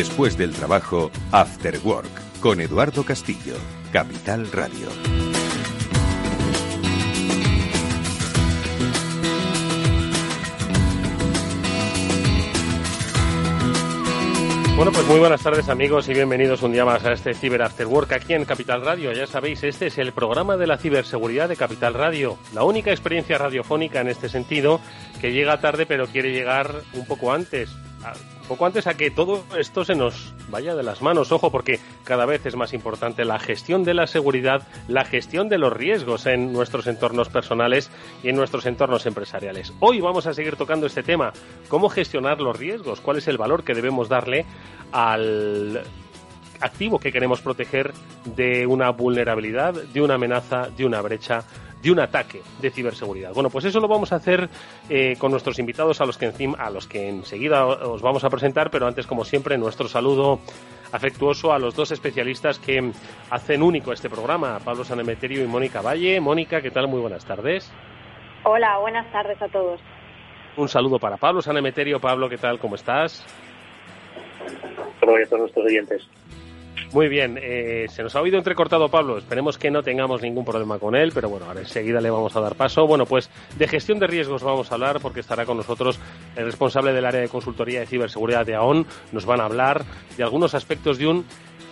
Después del trabajo, After Work, con Eduardo Castillo, Capital Radio. Bueno, pues muy buenas tardes amigos y bienvenidos un día más a este Cyber After Work aquí en Capital Radio. Ya sabéis, este es el programa de la ciberseguridad de Capital Radio, la única experiencia radiofónica en este sentido que llega tarde pero quiere llegar un poco antes poco antes a que todo esto se nos vaya de las manos. Ojo, porque cada vez es más importante la gestión de la seguridad, la gestión de los riesgos en nuestros entornos personales y en nuestros entornos empresariales. Hoy vamos a seguir tocando este tema, cómo gestionar los riesgos, cuál es el valor que debemos darle al activo que queremos proteger de una vulnerabilidad, de una amenaza, de una brecha de un ataque de ciberseguridad. Bueno, pues eso lo vamos a hacer eh, con nuestros invitados a los que encima, a los que enseguida os vamos a presentar, pero antes, como siempre, nuestro saludo afectuoso a los dos especialistas que hacen único este programa, Pablo Sanemeterio y Mónica Valle. Mónica, ¿qué tal? Muy buenas tardes. Hola, buenas tardes a todos. Un saludo para Pablo Sanemeterio. Pablo, ¿qué tal? ¿Cómo estás? Hola a todos nuestros oyentes. Muy bien, eh, se nos ha oído entrecortado Pablo, esperemos que no tengamos ningún problema con él, pero bueno, ahora enseguida le vamos a dar paso. Bueno, pues de gestión de riesgos vamos a hablar porque estará con nosotros el responsable del área de consultoría de ciberseguridad de AON. Nos van a hablar de algunos aspectos de un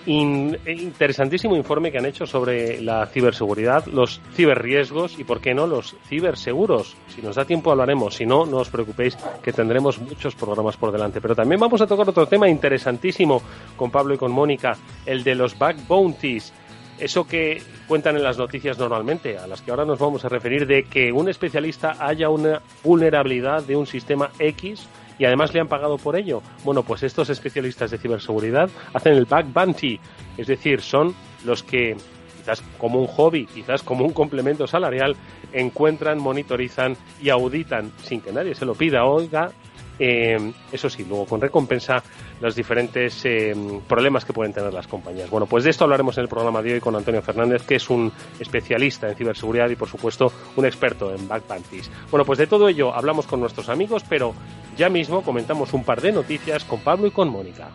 interesantísimo informe que han hecho sobre la ciberseguridad, los ciberriesgos y, por qué no, los ciberseguros. Si nos da tiempo hablaremos, si no, no os preocupéis que tendremos muchos programas por delante. Pero también vamos a tocar otro tema interesantísimo con Pablo y con Mónica, el de los back bounties. Eso que cuentan en las noticias normalmente, a las que ahora nos vamos a referir, de que un especialista haya una vulnerabilidad de un sistema X y además le han pagado por ello. Bueno, pues estos especialistas de ciberseguridad hacen el back bounty, es decir, son los que quizás como un hobby, quizás como un complemento salarial, encuentran, monitorizan y auditan sin que nadie se lo pida, oiga, eh, eso sí, luego con recompensa los diferentes eh, problemas que pueden tener las compañías. Bueno, pues de esto hablaremos en el programa de hoy con Antonio Fernández, que es un especialista en ciberseguridad y, por supuesto, un experto en backpanties. Bueno, pues de todo ello hablamos con nuestros amigos, pero ya mismo comentamos un par de noticias con Pablo y con Mónica.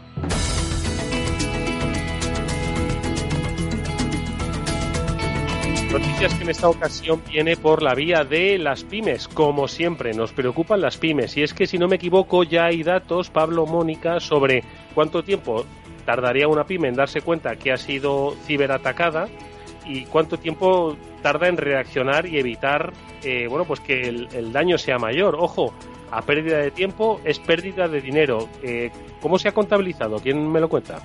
Noticias que en esta ocasión viene por la vía de las pymes. Como siempre, nos preocupan las pymes. Y es que, si no me equivoco, ya hay datos, Pablo Mónica, sobre cuánto tiempo tardaría una pyme en darse cuenta que ha sido ciberatacada y cuánto tiempo tarda en reaccionar y evitar eh, bueno pues que el, daño sea mayor ojo a pérdida de tiempo es pérdida de dinero eh, cómo se ha contabilizado quién me lo cuenta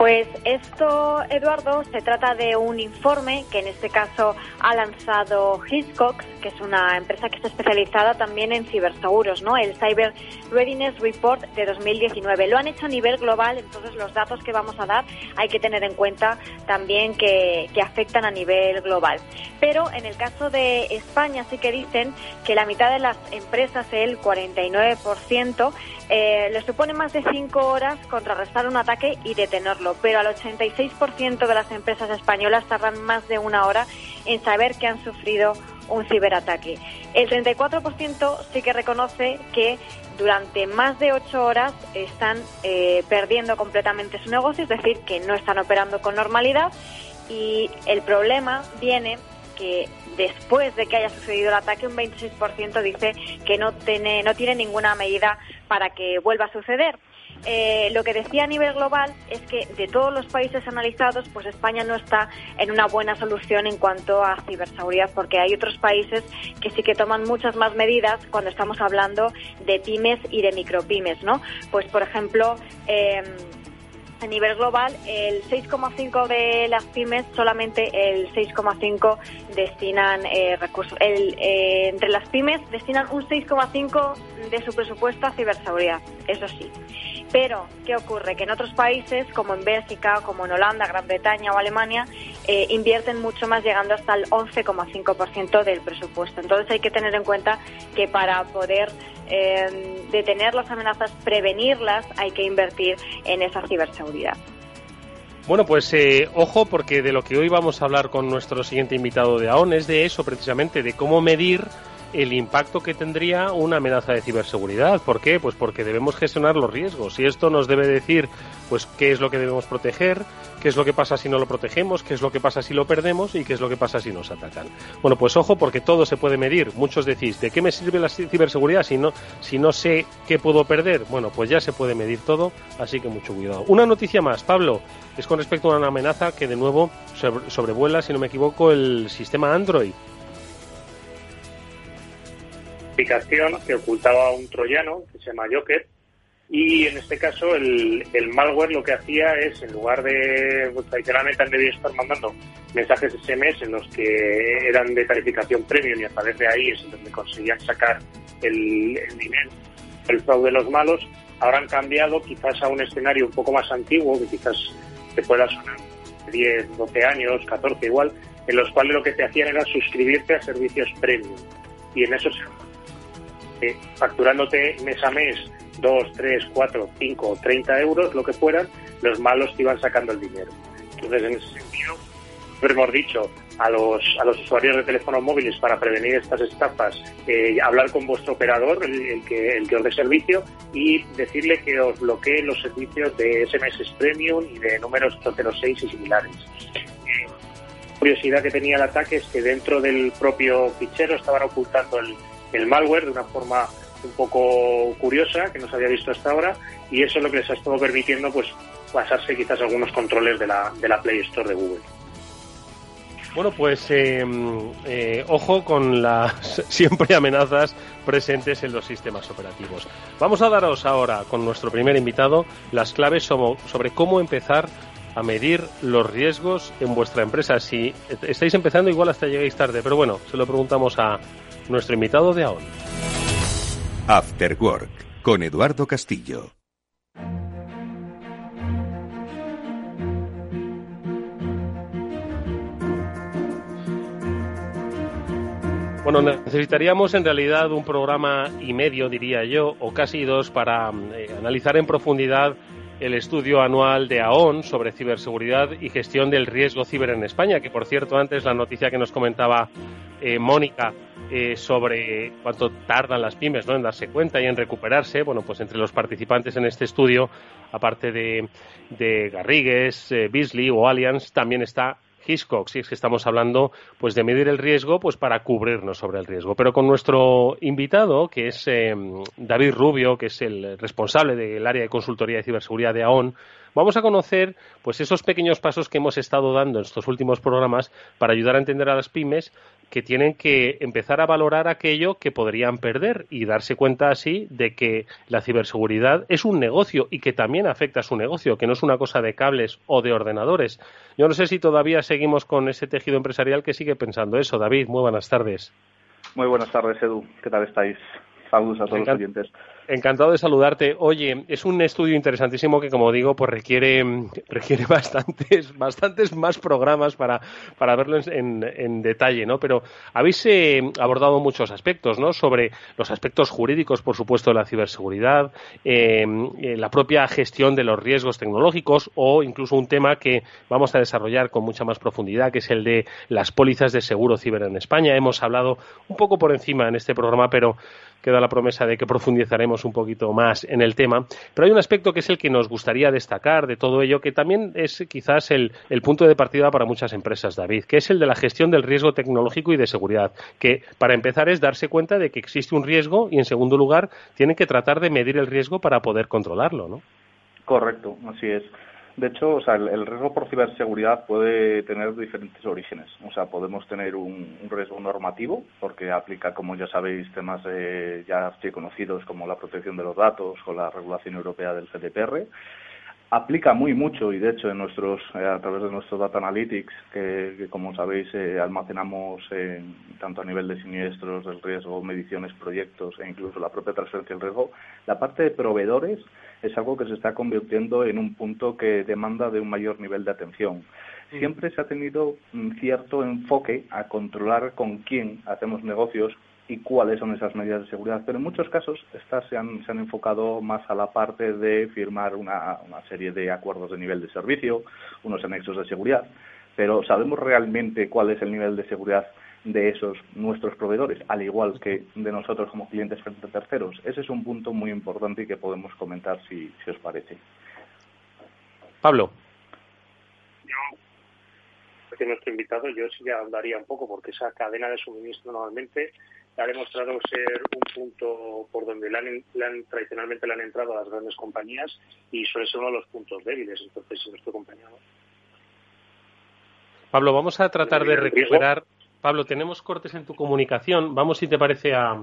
pues esto, Eduardo, se trata de un informe que en este caso ha lanzado Hiscox, que es una empresa que está especializada también en ciberseguros, ¿no? El Cyber Readiness Report de 2019. Lo han hecho a nivel global, entonces los datos que vamos a dar hay que tener en cuenta también que, afectan a nivel global. Pero en el caso de España sí que dicen que la mitad de las empresas, el 49%, eh, le supone más de cinco horas contrarrestar un ataque y detenerlo, pero al 86% de las empresas españolas tardan más de una hora en saber que han sufrido un ciberataque. El 34% sí que reconoce que durante más de ocho horas están eh, perdiendo completamente su negocio, es decir, que no están operando con normalidad y el problema viene que después de que haya sucedido el ataque, un 26% dice que no tiene, no tiene ninguna medida para que vuelva a suceder. Eh, lo que decía a nivel global es que de todos los países analizados, pues España no está en una buena solución en cuanto a ciberseguridad, porque hay otros países que sí que toman muchas más medidas cuando estamos hablando de pymes y de micropymes, ¿no? Pues, por ejemplo, eh, a nivel global, el 6,5 de las pymes, solamente el 6,5 destinan eh, recursos. El, eh, entre las pymes destinan un 6,5 de su presupuesto a ciberseguridad, eso sí. Pero, ¿qué ocurre? Que en otros países, como en Bélgica, como en Holanda, Gran Bretaña o Alemania, eh, invierten mucho más, llegando hasta el 11,5% del presupuesto. Entonces hay que tener en cuenta que para poder eh, detener las amenazas, prevenirlas, hay que invertir en esa ciberseguridad. Bueno, pues eh, ojo, porque de lo que hoy vamos a hablar con nuestro siguiente invitado de AON es de eso, precisamente, de cómo medir el impacto que tendría una amenaza de ciberseguridad. ¿Por qué? Pues porque debemos gestionar los riesgos y esto nos debe decir pues qué es lo que debemos proteger, qué es lo que pasa si no lo protegemos, qué es lo que pasa si lo perdemos y qué es lo que pasa si nos atacan. Bueno, pues ojo porque todo se puede medir. Muchos decís, ¿de qué me sirve la ciberseguridad si no si no sé qué puedo perder? Bueno, pues ya se puede medir todo, así que mucho cuidado. Una noticia más, Pablo, es con respecto a una amenaza que de nuevo sobrevuela, si no me equivoco, el sistema Android aplicación que ocultaba un troyano que se llama Joker y en este caso el, el malware lo que hacía es en lugar de pues, tradicionalmente han debido estar mandando mensajes SMS en los que eran de calificación premium y a través de ahí es donde conseguían sacar el, el dinero el fraude de los malos ahora han cambiado quizás a un escenario un poco más antiguo que quizás te pueda sonar 10, 12 años, 14 igual, en los cuales lo que te hacían era suscribirte a servicios premium. Y en eso se facturándote mes a mes 2, 3, 4, 5, 30 euros, lo que fueran, los malos te iban sacando el dinero. Entonces, en ese sentido, hemos dicho a los, a los usuarios de teléfonos móviles para prevenir estas estafas, eh, hablar con vuestro operador, el, que, el que os dé servicio, y decirle que os bloquee los servicios de SMS Premium y de números 06 y similares. Eh, curiosidad que tenía el ataque es que dentro del propio fichero estaban ocultando el, el malware de una forma un poco curiosa que no se había visto hasta ahora y eso es lo que les ha estado permitiendo pues pasarse quizás algunos controles de la, de la Play Store de Google. Bueno, pues eh, eh, ojo con las siempre amenazas presentes en los sistemas operativos. Vamos a daros ahora con nuestro primer invitado las claves sobre cómo empezar a medir los riesgos en vuestra empresa. Si estáis empezando, igual hasta lleguéis tarde, pero bueno, se lo preguntamos a nuestro invitado de ahora. After Work con Eduardo Castillo. Bueno, necesitaríamos en realidad un programa y medio, diría yo, o casi dos, para eh, analizar en profundidad el estudio anual de AON sobre ciberseguridad y gestión del riesgo ciber en España, que por cierto antes la noticia que nos comentaba eh, Mónica eh, sobre cuánto tardan las pymes ¿no? en darse cuenta y en recuperarse, bueno, pues entre los participantes en este estudio, aparte de, de Garrigues, eh, Beasley o Allianz, también está Hiscox, si es que estamos hablando pues de medir el riesgo pues para cubrirnos sobre el riesgo. Pero con nuestro invitado, que es eh, David Rubio, que es el responsable del área de consultoría de ciberseguridad de AON, vamos a conocer pues esos pequeños pasos que hemos estado dando en estos últimos programas para ayudar a entender a las pymes que tienen que empezar a valorar aquello que podrían perder y darse cuenta así de que la ciberseguridad es un negocio y que también afecta a su negocio, que no es una cosa de cables o de ordenadores. Yo no sé si todavía seguimos con ese tejido empresarial que sigue pensando eso. David, muy buenas tardes. Muy buenas tardes, Edu. ¿Qué tal estáis? Saludos a todos los oyentes. Encantado de saludarte. Oye, es un estudio interesantísimo que, como digo, pues requiere, requiere bastantes, bastantes más programas para, para verlo en, detalle, ¿no? Pero habéis eh, abordado muchos aspectos, ¿no? Sobre los aspectos jurídicos, por supuesto, de la ciberseguridad, eh, eh, la propia gestión de los riesgos tecnológicos o incluso un tema que vamos a desarrollar con mucha más profundidad, que es el de las pólizas de seguro ciber en España. Hemos hablado un poco por encima en este programa, pero queda la promesa de que profundizaremos un poquito más en el tema. Pero hay un aspecto que es el que nos gustaría destacar de todo ello, que también es quizás el, punto de partida para muchas empresas, David, que es el de la gestión del riesgo tecnológico y de seguridad, que para empezar es darse cuenta de que existe un riesgo y, en segundo lugar, tienen que tratar de medir el riesgo para poder controlarlo, ¿no? Correcto, así es. De hecho, o sea, el, riesgo por ciberseguridad puede tener diferentes orígenes. O sea, podemos tener un, riesgo normativo, porque aplica, como ya sabéis, temas ya conocidos como la protección de los datos o la regulación europea del GDPR. Aplica muy mucho y de hecho en nuestros eh, a través de nuestros data analytics que, como sabéis eh, almacenamos tanto a nivel de siniestros del riesgo mediciones proyectos e incluso la propia transferencia del riesgo la parte de proveedores es algo que se está convirtiendo en un punto que demanda de un mayor nivel de atención. Siempre se ha tenido un cierto enfoque a controlar con quién hacemos negocios y cuáles son esas medidas de seguridad. Pero en muchos casos estas se han, se han enfocado más a la parte de firmar una, una serie de acuerdos de nivel de servicio, unos anexos de seguridad, pero ¿sabemos realmente cuál es el nivel de seguridad de esos nuestros proveedores, al igual que de nosotros como clientes frente a terceros? Ese es un punto muy importante y que podemos comentar si, si os parece. Pablo. Yo, que nuestro invitado, yo sí ya hablaría un poco, porque esa cadena de suministro normalmente ha demostrado ser un punto por donde le han, tradicionalmente le han entrado a las grandes compañías y suele ser uno de los puntos débiles. Entonces, si nuestro compañero. Pablo, vamos a tratar de recuperar. Pablo, tenemos cortes en tu comunicación. Vamos, si te parece, a,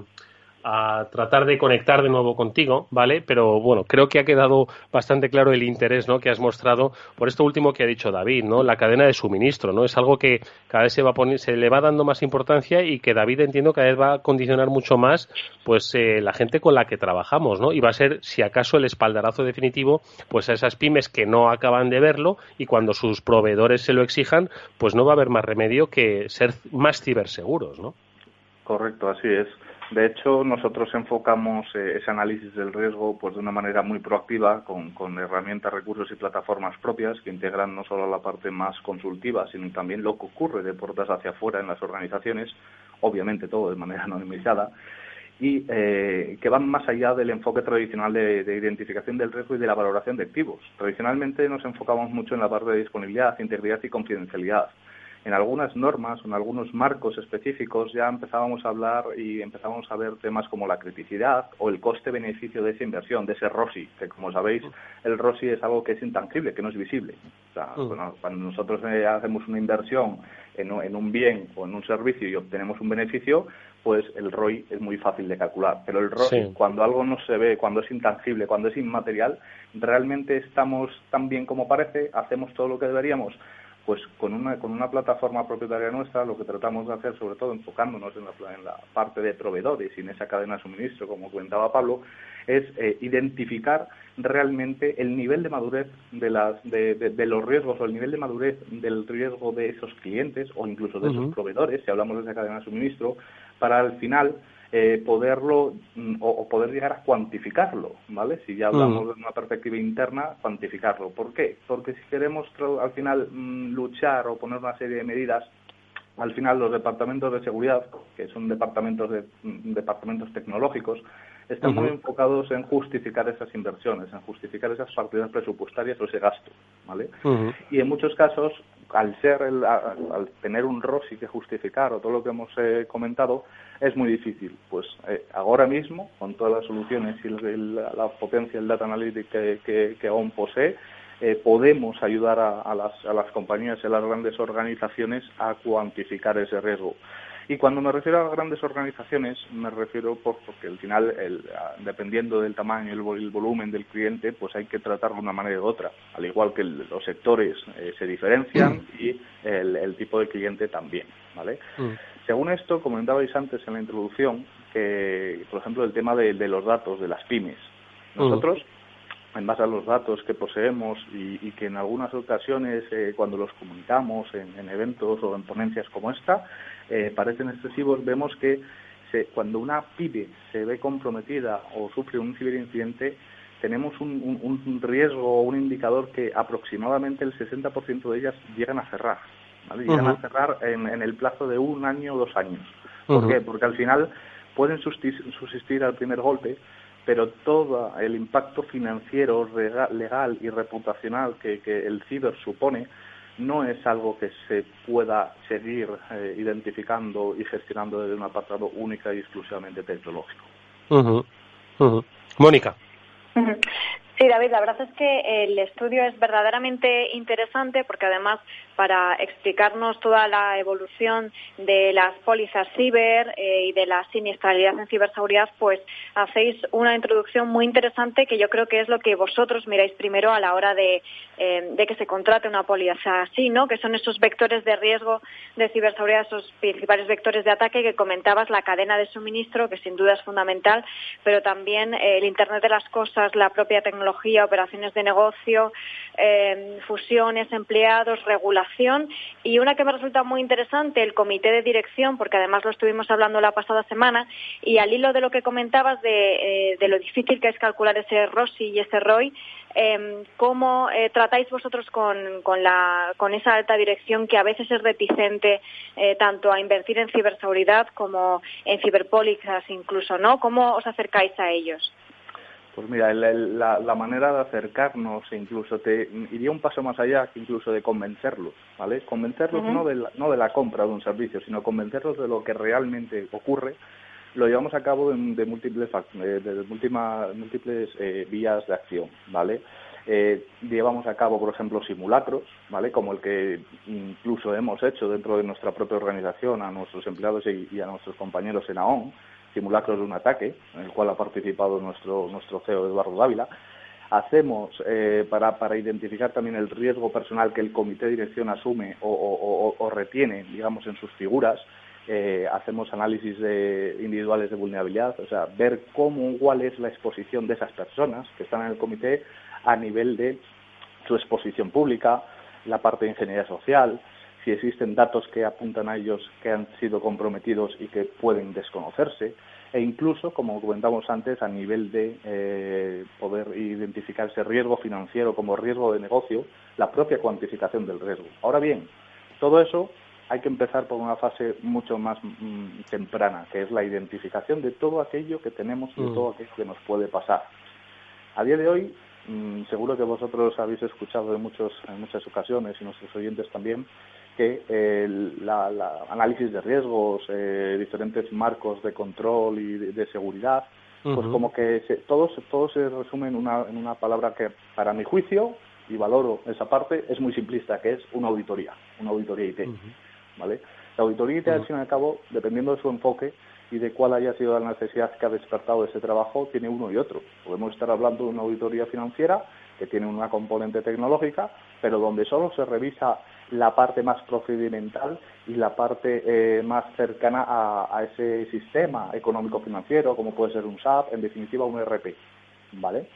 a tratar de conectar de nuevo contigo, ¿vale? Pero bueno, creo que ha quedado bastante claro el interés, ¿no? Que has mostrado por esto último que ha dicho David, ¿no? La cadena de suministro, ¿no? Es algo que cada vez se va a se le va dando más importancia y que David entiendo cada vez va a condicionar mucho más, pues eh, la gente con la que trabajamos, ¿no? Y va a ser, si acaso, el espaldarazo definitivo, pues a esas pymes que no acaban de verlo y cuando sus proveedores se lo exijan, pues no va a haber más remedio que ser más ciberseguros, ¿no? Correcto, así es. De hecho, nosotros enfocamos eh, ese análisis del riesgo pues, de una manera muy proactiva, con, herramientas, recursos y plataformas propias que integran no solo la parte más consultiva, sino también lo que ocurre de puertas hacia afuera en las organizaciones, obviamente todo de manera anonimizada, y eh, que van más allá del enfoque tradicional de, de, identificación del riesgo y de la valoración de activos. Tradicionalmente nos enfocamos mucho en la parte de disponibilidad, integridad y confidencialidad en algunas normas o en algunos marcos específicos ya empezábamos a hablar y empezábamos a ver temas como la criticidad o el coste-beneficio de esa inversión, de ese ROSI, que como sabéis, el ROSI es algo que es intangible, que no es visible. O sea, cuando nosotros eh, hacemos una inversión en, en, un bien o en un servicio y obtenemos un beneficio, pues el ROI es muy fácil de calcular. Pero el ROI, cuando algo no se ve, cuando es intangible, cuando es inmaterial, realmente estamos tan bien como parece, hacemos todo lo que deberíamos pues con una, con una plataforma propietaria nuestra lo que tratamos de hacer, sobre todo enfocándonos en la, en la parte de proveedores y en esa cadena de suministro, como comentaba Pablo, es eh, identificar realmente el nivel de madurez de, las, de, de, los riesgos o el nivel de madurez del riesgo de esos clientes o incluso de esos proveedores, si hablamos de esa cadena de suministro, para al final eh, poderlo mm, o, poder llegar a cuantificarlo, ¿vale? Si ya hablamos mm. de una perspectiva interna, cuantificarlo. ¿Por qué? Porque si queremos al final mm, luchar o poner una serie de medidas, al final los departamentos de seguridad, que son departamentos de departamentos tecnológicos, están muy enfocados en justificar esas inversiones, en justificar esas partidas presupuestarias o ese gasto, ¿vale? Y en muchos casos, al ser al, tener un ROSI que justificar o todo lo que hemos eh, comentado, es muy difícil. Pues eh, ahora mismo, con todas las soluciones y la, potencia del data analytics que, que, aún posee, eh, podemos ayudar a, las, a las compañías y a las grandes organizaciones a cuantificar ese riesgo. Y cuando me refiero a grandes organizaciones, me refiero por, porque al final, el, dependiendo del tamaño y el, volumen del cliente, pues hay que tratarlo de una manera u otra. Al igual que los sectores eh, se diferencian y el, tipo de cliente también. ¿vale? Mm. Según esto, comentabais antes en la introducción, que, por ejemplo, el tema de, los datos de las pymes. Mm. En base a los datos que poseemos y, que en algunas ocasiones, eh, cuando los comunicamos en, eventos o en ponencias como esta, eh, parecen excesivos, vemos que cuando una pyme se ve comprometida o sufre un ciberincidente, tenemos un, un, riesgo o un indicador que aproximadamente el 60% de ellas llegan a cerrar. Llegan a cerrar en, el plazo de un año o dos años. ¿Por qué? Porque al final pueden subsistir al primer golpe, pero todo el impacto financiero, legal y reputacional que, que el ciber supone no es algo que se pueda seguir eh, identificando y gestionando desde un apartado única y exclusivamente tecnológico. Mónica. Sí, David, la verdad es que el estudio es verdaderamente interesante porque además para explicarnos toda la evolución de las pólizas ciber eh, y de la siniestralidad en ciberseguridad, pues hacéis una introducción muy interesante que yo creo que es lo que vosotros miráis primero a la hora de, eh, de que se contrate una póliza así, ¿no? Que son esos vectores de riesgo de ciberseguridad, esos principales vectores de ataque que comentabas, la cadena de suministro, que sin duda es fundamental, pero también eh, el Internet de las cosas, la propia tecnología operaciones de negocio, fusiones, empleados, regulación y una que me resulta muy interesante, el comité de dirección, porque además lo estuvimos hablando la pasada semana y al hilo de lo que comentabas de, eh, lo difícil que es calcular ese ROSI y ese ROI, em, ¿cómo eh, tratáis vosotros con, esa alta dirección que a veces es reticente eh, tanto a invertir en ciberseguridad como en ciberpólizas incluso, ¿no? ¿Cómo os acercáis a ellos? Pues mira, la, manera de acercarnos, incluso te iría un paso más allá que incluso de convencerlos, ¿vale? Convencerlos no, de la, no de la compra de un servicio, sino convencerlos de lo que realmente ocurre, lo llevamos a cabo de, múltiples, de, múltiples eh, vías de acción, ¿vale? Eh, llevamos a cabo, por ejemplo, simulacros, ¿vale? Como el que incluso hemos hecho dentro de nuestra propia organización a nuestros empleados y, a nuestros compañeros en AON, simulacros de un ataque, en el cual ha participado nuestro, nuestro CEO Eduardo Dávila. Hacemos, eh, para, para identificar también el riesgo personal que el comité de dirección asume o, retiene, digamos, en sus figuras, eh, hacemos análisis de, individuales de vulnerabilidad, o sea, ver cómo, cuál es la exposición de esas personas que están en el comité a nivel de su exposición pública, la parte de ingeniería social, si existen datos que apuntan a ellos que han sido comprometidos y que pueden desconocerse, e incluso, como comentamos antes, a nivel de eh, poder identificar ese riesgo financiero como riesgo de negocio, la propia cuantificación del riesgo. Ahora bien, todo eso hay que empezar por una fase mucho más mm, temprana, que es la identificación de todo aquello que tenemos y de mm. todo aquello que nos puede pasar. A día de hoy, mm, seguro que vosotros habéis escuchado en, muchos, en muchas ocasiones y nuestros oyentes también, que el la, análisis de riesgos, eh, diferentes marcos de control y de, seguridad, pues como que se, todo, todo se resume en una, en una palabra que para mi juicio, y valoro esa parte, es muy simplista, que es una auditoría, una auditoría IT. ¿vale? La auditoría IT, al fin y al cabo, dependiendo de su enfoque y de cuál haya sido la necesidad que ha despertado ese trabajo, tiene uno y otro. Podemos estar hablando de una auditoría financiera que tiene una componente tecnológica, pero donde solo se revisa la parte más procedimental y la parte eh, más cercana a, ese sistema económico-financiero, como puede ser un SAP, en definitiva un ERP. ¿Vale?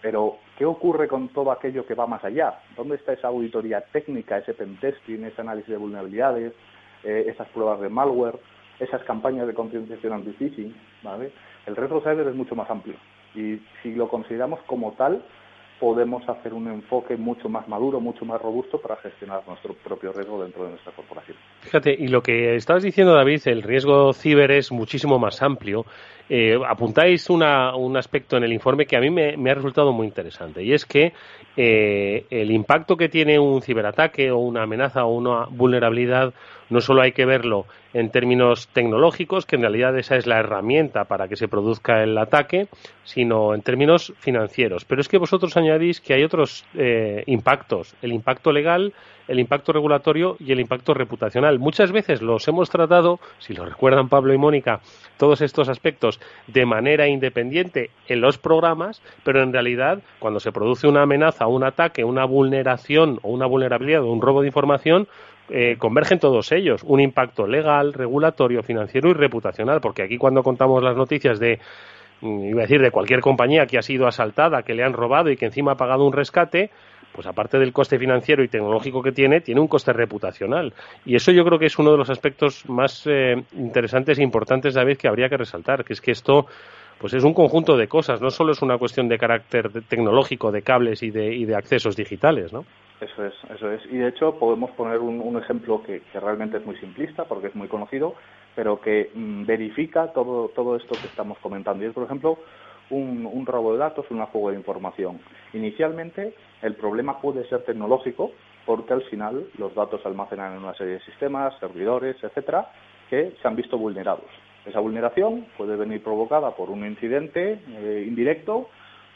Pero, ¿qué ocurre con todo aquello que va más allá? ¿Dónde está esa auditoría técnica, ese pentesting, ese análisis de vulnerabilidades, eh, esas pruebas de malware, esas campañas de concienciación anti-phishing? ¿vale? El riesgo cyber es mucho más amplio y si lo consideramos como tal, podemos hacer un enfoque mucho más maduro, mucho más robusto para gestionar nuestro propio riesgo dentro de nuestra corporación. Fíjate, y lo que estabas diciendo, David, el riesgo ciber es muchísimo más amplio. Eh, apuntáis una, un aspecto en el informe que a mí me, ha resultado muy interesante, y es que eh, el impacto que tiene un ciberataque o una amenaza o una vulnerabilidad no solo hay que verlo en términos tecnológicos, que en realidad esa es la herramienta para que se produzca el ataque, sino en términos financieros. Pero es que vosotros añadís que hay otros eh, impactos, el impacto legal, el impacto regulatorio y el impacto reputacional. Muchas veces los hemos tratado, si lo recuerdan Pablo y Mónica, todos estos aspectos de manera independiente en los programas, pero en realidad cuando se produce una amenaza, un ataque, una vulneración o una vulnerabilidad o un robo de información, eh, convergen todos ellos. Un impacto legal, regulatorio, financiero y reputacional, porque aquí cuando contamos las noticias de mm, iba a decir de cualquier compañía que ha sido asaltada, que le han robado y que encima ha pagado un rescate, pues aparte del coste financiero y tecnológico que tiene, tiene un coste reputacional. Y eso yo creo que es uno de los aspectos más eh, interesantes e importantes, David, que habría que resaltar, que es que esto pues es un conjunto de cosas, no solo es una cuestión de carácter tecnológico, de cables y de, y de accesos digitales, ¿no? Eso es, eso es. Y de hecho podemos poner un, ejemplo que, realmente es muy simplista porque es muy conocido, pero que mm, verifica todo, todo esto que estamos comentando. Y es, por ejemplo, un, un robo de datos, una fuga de información. Inicialmente el problema puede ser tecnológico porque al final los datos se almacenan en una serie de sistemas, servidores, etcétera, que se han visto vulnerados. Esa vulneración puede venir provocada por un incidente eh, indirecto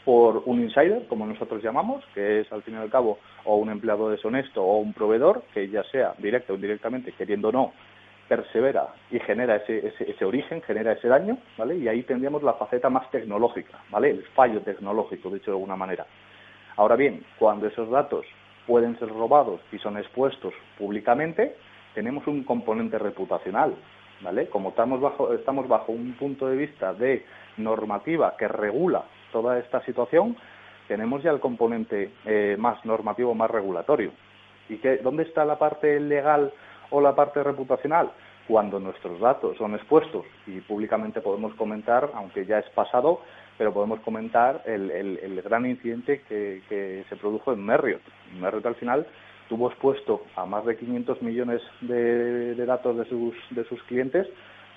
por un insider, como nosotros llamamos, que es al fin y al cabo o un empleado deshonesto o un proveedor, que ya sea directo o indirectamente, queriendo o no, persevera y genera ese, ese, origen, genera ese daño, ¿vale? Y ahí tendríamos la faceta más tecnológica, ¿vale? El fallo tecnológico, dicho de alguna manera. Ahora bien, cuando esos datos pueden ser robados y son expuestos públicamente, tenemos un componente reputacional, ¿vale? Como estamos bajo, estamos bajo un punto de vista de normativa que regula toda esta situación, tenemos ya el componente eh, más normativo, más regulatorio. ¿Y qué, dónde está la parte legal o la parte reputacional? Cuando nuestros datos son expuestos y públicamente podemos comentar, aunque ya es pasado, pero podemos comentar el, gran incidente que, se produjo en Merriott. Merriott al final tuvo expuesto a más de 500 millones de, de datos de sus, de sus clientes,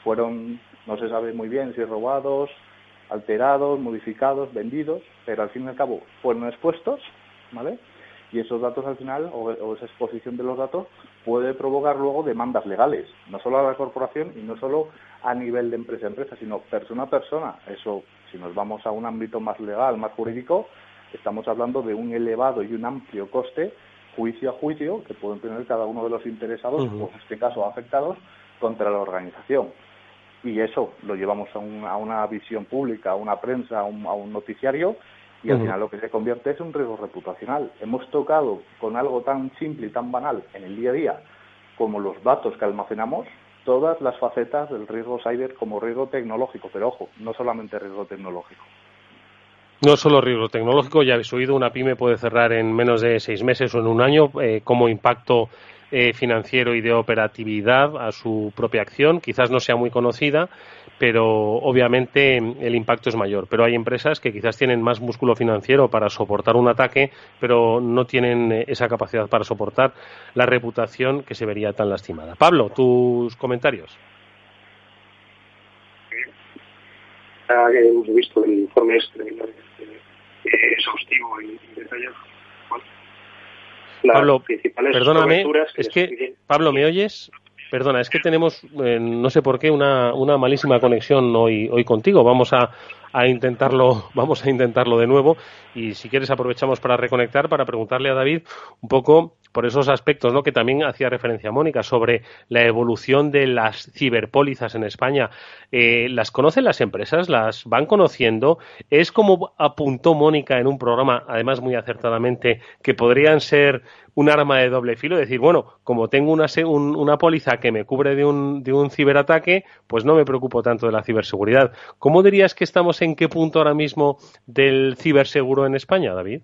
fueron, no se sabe muy bien si robados, alterados, modificados, vendidos, pero al fin y al cabo fueron expuestos, ¿vale? Y esos datos al final, o, esa exposición de los datos, puede provocar luego demandas legales, no solo a la corporación y no solo a nivel de empresa a empresa, sino persona a persona. Eso, si nos vamos a un ámbito más legal, más jurídico, estamos hablando de un elevado y un amplio coste, juicio a juicio, que pueden tener cada uno de los interesados, o en este caso afectados, contra la organización y eso lo llevamos a, una visión pública, a una prensa, a un, noticiario y al final lo que se convierte es un riesgo reputacional. Hemos tocado con algo tan simple y tan banal en el día a día como los datos que almacenamos, todas las facetas del riesgo cyber como riesgo tecnológico, pero ojo, no solamente riesgo tecnológico. No solo riesgo tecnológico, ya habéis oído, una pyme puede cerrar en menos de seis meses o en un año eh, como impacto eh, financiero y de operatividad a su propia acción. Quizás no sea muy conocida, pero obviamente el impacto es mayor. Pero hay empresas que quizás tienen más músculo financiero para soportar un ataque, pero no tienen eh, esa capacidad para soportar la reputación que se vería tan lastimada. Pablo, tus comentarios. hemos visto el informe este, eh, exhaustivo y detallado Pablo, perdóname, es que, Pablo, ¿me oyes? Perdona, es que tenemos, eh, no sé por qué, una, una malísima conexión hoy, hoy contigo. Vamos a, a intentarlo, vamos a intentarlo de nuevo y si quieres aprovechamos para reconectar para preguntarle a David un poco por esos aspectos ¿no? que también hacía referencia Mónica sobre la evolución de las ciberpólizas en España. Eh, ¿Las conocen las empresas? ¿Las van conociendo? ¿Es como apuntó Mónica en un programa, además muy acertadamente, que podrían ser un arma de doble filo, decir, bueno, como tengo una, una póliza que me cubre de un, de un ciberataque, pues no me preocupo tanto de la ciberseguridad. ¿Cómo dirías que estamos en qué punto ahora mismo del ciberseguro en España, David?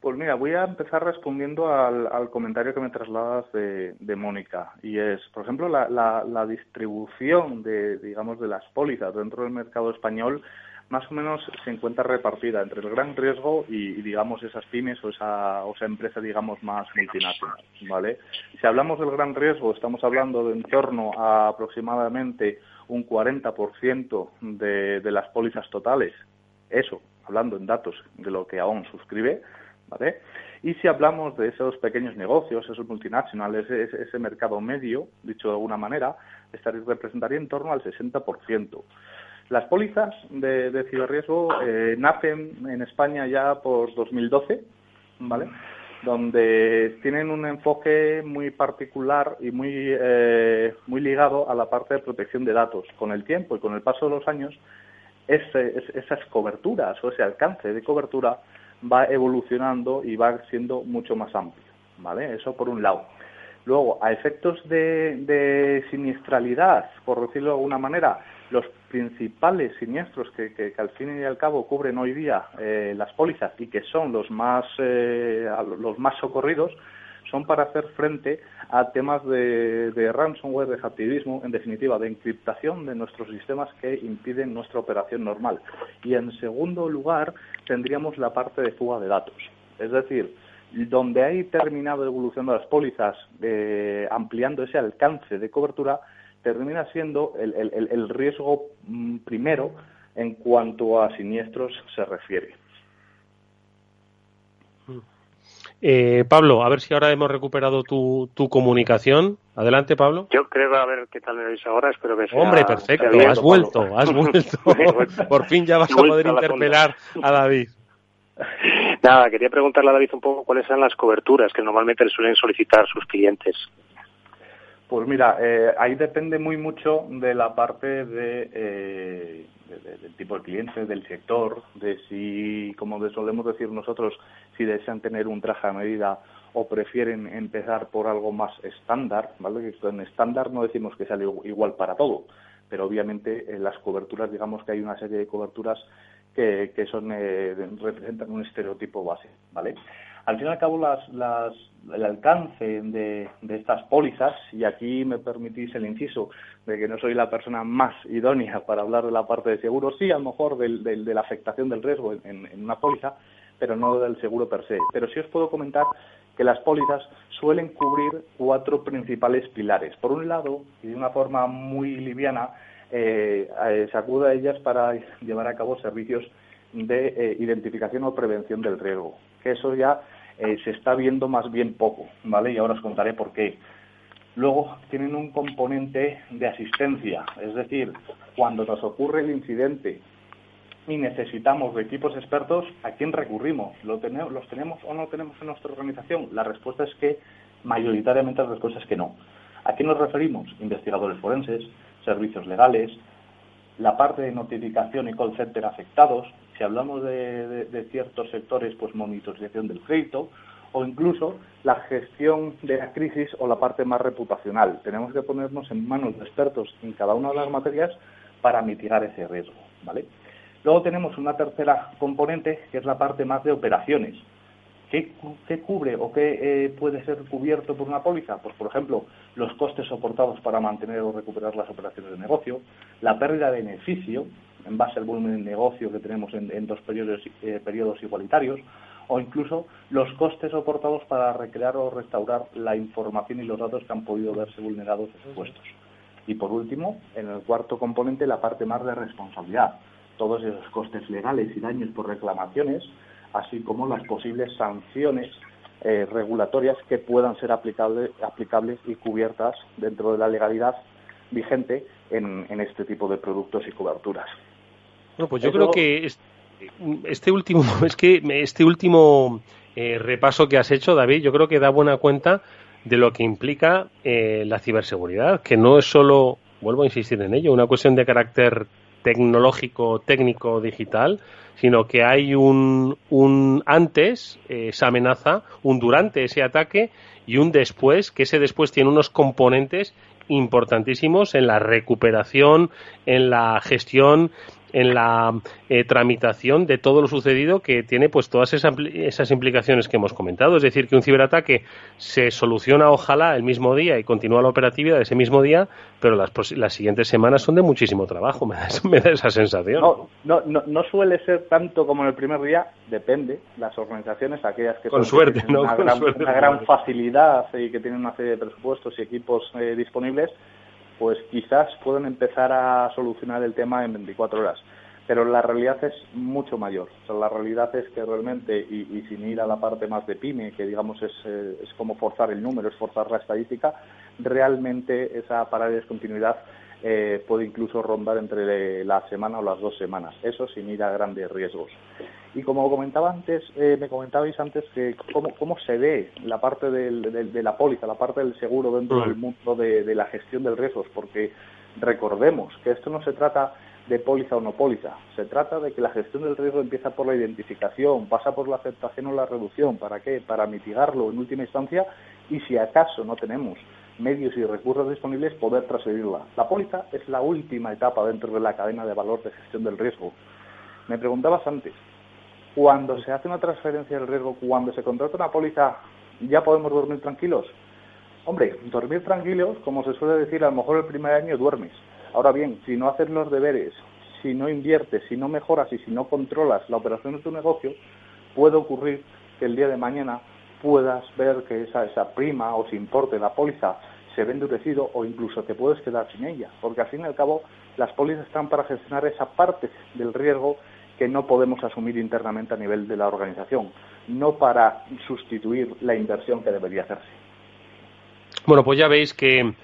Pues mira, voy a empezar respondiendo al, comentario que me trasladas de, Mónica. Y es, por ejemplo, la, distribución de, digamos, de las pólizas dentro del mercado español más o menos se encuentra repartida entre el gran riesgo y, digamos, esas pymes o esa, o esa empresa, digamos, más multinacional, ¿vale? Si hablamos del gran riesgo, estamos hablando de en torno a aproximadamente un 40% de, de las pólizas totales. Eso, hablando en datos de lo que aún suscribe, ¿vale? Y si hablamos de esos pequeños negocios, esos multinacionales, ese, mercado medio, dicho de alguna manera, estaría, representaría en torno al 60%. Las pólizas de, de ciberriesgo eh, nacen en España ya por 2012, ¿vale? Donde tienen un enfoque muy particular y muy, eh, muy ligado a la parte de protección de datos. Con el tiempo y con el paso de los años, esas coberturas o ese alcance de cobertura va evolucionando y va siendo mucho más amplio. ¿vale? Eso por un lado. Luego, a efectos de, de siniestralidad, por decirlo de alguna manera, los principales siniestros que, al fin y al cabo cubren hoy día eh, las pólizas y que son los más, eh, los más socorridos son para hacer frente a temas de, de ransomware, de hacktivismo, en definitiva, de encriptación de nuestros sistemas que impiden nuestra operación normal. Y en segundo lugar, tendríamos la parte de fuga de datos. Es decir, donde hay terminado evolución de las pólizas, eh, ampliando ese alcance de cobertura, termina siendo el, riesgo mm, primero en cuanto a siniestros se refiere. Eh, Pablo, a ver si ahora hemos recuperado tu, tu comunicación. Adelante, Pablo. Yo creo, a ver qué tal me veis ahora, espero que sea... Hombre, perfecto, has vuelto, has vuelto. Por fin ya vas a poder interpelar a David. Nada, quería preguntarle a David un poco cuáles son las coberturas que normalmente le suelen solicitar sus clientes. Pues mira, eh, ahí depende muy mucho de la parte de, eh, del tipo de cliente, del sector, de si, como solemos decir nosotros, si desean tener un traje a medida o prefieren empezar por algo más estándar, ¿vale? En estándar no decimos que sea igual para todo, pero obviamente en las coberturas, digamos que hay una serie de coberturas que, que son eh, representan un estereotipo base, ¿vale? Al fin y al cabo, las, las, el alcance de, de, estas pólizas, y aquí me permitís el inciso de que no soy la persona más idónea para hablar de la parte de seguro, sí, a lo mejor del, del, de la afectación del riesgo en, en, una póliza, pero no del seguro per se. Pero sí os puedo comentar que las pólizas suelen cubrir cuatro principales pilares. Por un lado, y de una forma muy liviana, eh, eh, se acude a ellas para llevar a cabo servicios de eh, identificación o prevención del riesgo, que eso ya eh, se está viendo más bien poco, ¿vale? Y ahora os contaré por qué. Luego tienen un componente de asistencia, es decir, cuando nos ocurre el incidente y necesitamos de equipos expertos, ¿a quién recurrimos? ¿Lo tenemos, ¿Los tenemos o no tenemos en nuestra organización? La respuesta es que mayoritariamente la respuesta es que no. ¿A quién nos referimos? Investigadores forenses, servicios legales, la parte de notificación y call center afectados, si hablamos de, ciertos sectores, pues monitorización del crédito, o incluso la gestión de la crisis o la parte más reputacional. Tenemos que ponernos en manos de expertos en cada una de las materias para mitigar ese riesgo, ¿vale? Luego tenemos una tercera componente, que es la parte más de operaciones. ¿Qué, qué cubre o qué eh, puede ser cubierto por una póliza? Pues, por ejemplo, los costes soportados para mantener o recuperar las operaciones de negocio, la pérdida de beneficio en base al volumen de negocio que tenemos en, dos periodos, eh, igualitarios, o incluso los costes soportados para recrear o restaurar la información y los datos que han podido verse vulnerados expuestos. Y por último, en el cuarto componente, la parte más de responsabilidad. Todos esos costes legales y daños por reclamaciones, así como las posibles sanciones eh, regulatorias que puedan ser aplicable, aplicables y cubiertas dentro de la legalidad vigente en, en este tipo de productos y coberturas. Bueno, pues yo Eso... creo que este último, es que este último eh, repaso que has hecho, David, yo creo que da buena cuenta de lo que implica eh, la ciberseguridad, que no es solo, vuelvo a insistir en ello, una cuestión de carácter tecnológico, técnico, digital, sino que hay un, un antes, eh, esa amenaza, un durante ese ataque y un después, que ese después tiene unos componentes importantísimos en la recuperación, en la gestión en la eh, tramitación de todo lo sucedido que tiene pues todas esas, esas, implicaciones que hemos comentado. Es decir, que un ciberataque se soluciona ojalá el mismo día y continúa la operatividad ese mismo día, pero las, las siguientes semanas son de muchísimo trabajo. Me da, me da esa sensación. No, no, no, no, suele ser tanto como en el primer día, depende. Las organizaciones, aquellas que, Con son, suerte, que ¿no? una, Con gran, suerte, una gran facilidad y que tienen una serie de presupuestos y equipos eh, disponibles, pues quizás pueden empezar a solucionar el tema en 24 horas. Pero la realidad es mucho mayor. O sea, la realidad es que realmente, y, sin ir a la parte más de pyme, que digamos es, eh, es como forzar el número, es forzar la estadística, realmente esa parada de descontinuidad eh, puede incluso rondar entre la semana o las dos semanas. Eso sin ir a grandes riesgos. Y como comentaba antes, eh, me comentabais antes que cómo, cómo se ve la parte del, de, de, la póliza, la parte del seguro dentro del mundo de, de la gestión del riesgos, porque recordemos que esto no se trata de póliza o no póliza. Se trata de que la gestión del riesgo empieza por la identificación, pasa por la aceptación o la reducción. ¿Para qué? Para mitigarlo en última instancia y si acaso no tenemos medios y recursos disponibles, poder transferirla. La póliza es la última etapa dentro de la cadena de valor de gestión del riesgo. Me preguntabas antes, cuando se hace una transferencia del riesgo, cuando se contrata una póliza, ¿ya podemos dormir tranquilos? Hombre, dormir tranquilos, como se suele decir, a lo mejor el primer año duermes. Ahora bien, si no haces los deberes, si no inviertes, si no mejoras y si no controlas la operación de tu negocio, puede ocurrir que el día de mañana puedas ver que esa, esa prima o se importe la póliza se ve endurecido o incluso te puedes quedar sin ella, porque al fin y al cabo las pólizas están para gestionar esa parte del riesgo que no podemos asumir internamente a nivel de la organización, no para sustituir la inversión que debería hacerse. Bueno, pues ya veis que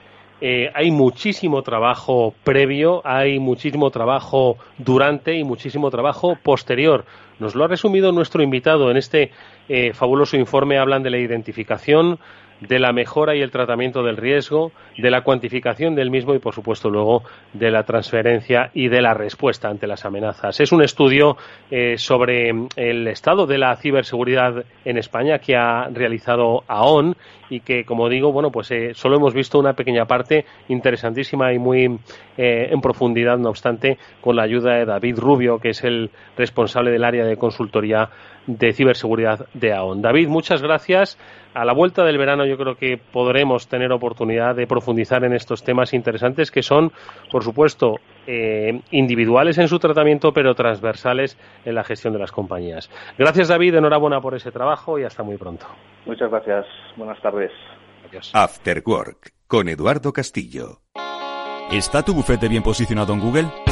eh, hay muchísimo trabajo previo, hay muchísimo trabajo durante y muchísimo trabajo posterior. Nos lo ha resumido nuestro invitado en este eh, fabuloso informe. Hablan de la identificación, de la mejora y el tratamiento del riesgo, de la cuantificación del mismo y, por supuesto, luego de la transferencia y de la respuesta ante las amenazas. Es un estudio eh, sobre el estado de la ciberseguridad en España que ha realizado AON y que, como digo, bueno, pues eh, solo hemos visto una pequeña parte interesantísima y muy eh, en profundidad, no obstante, con la ayuda de David Rubio, que es el responsable del área de consultoría de ciberseguridad de AON. David, muchas gracias. A la vuelta del verano yo creo que podremos tener oportunidad de profundizar en estos temas interesantes que son, por supuesto, eh, individuales en su tratamiento, pero transversales en la gestión de las compañías. Gracias, David. Enhorabuena por ese trabajo y hasta muy pronto. Muchas gracias. Buenas tardes. Adiós. After Work con Eduardo Castillo. ¿Está tu bufete bien posicionado en Google?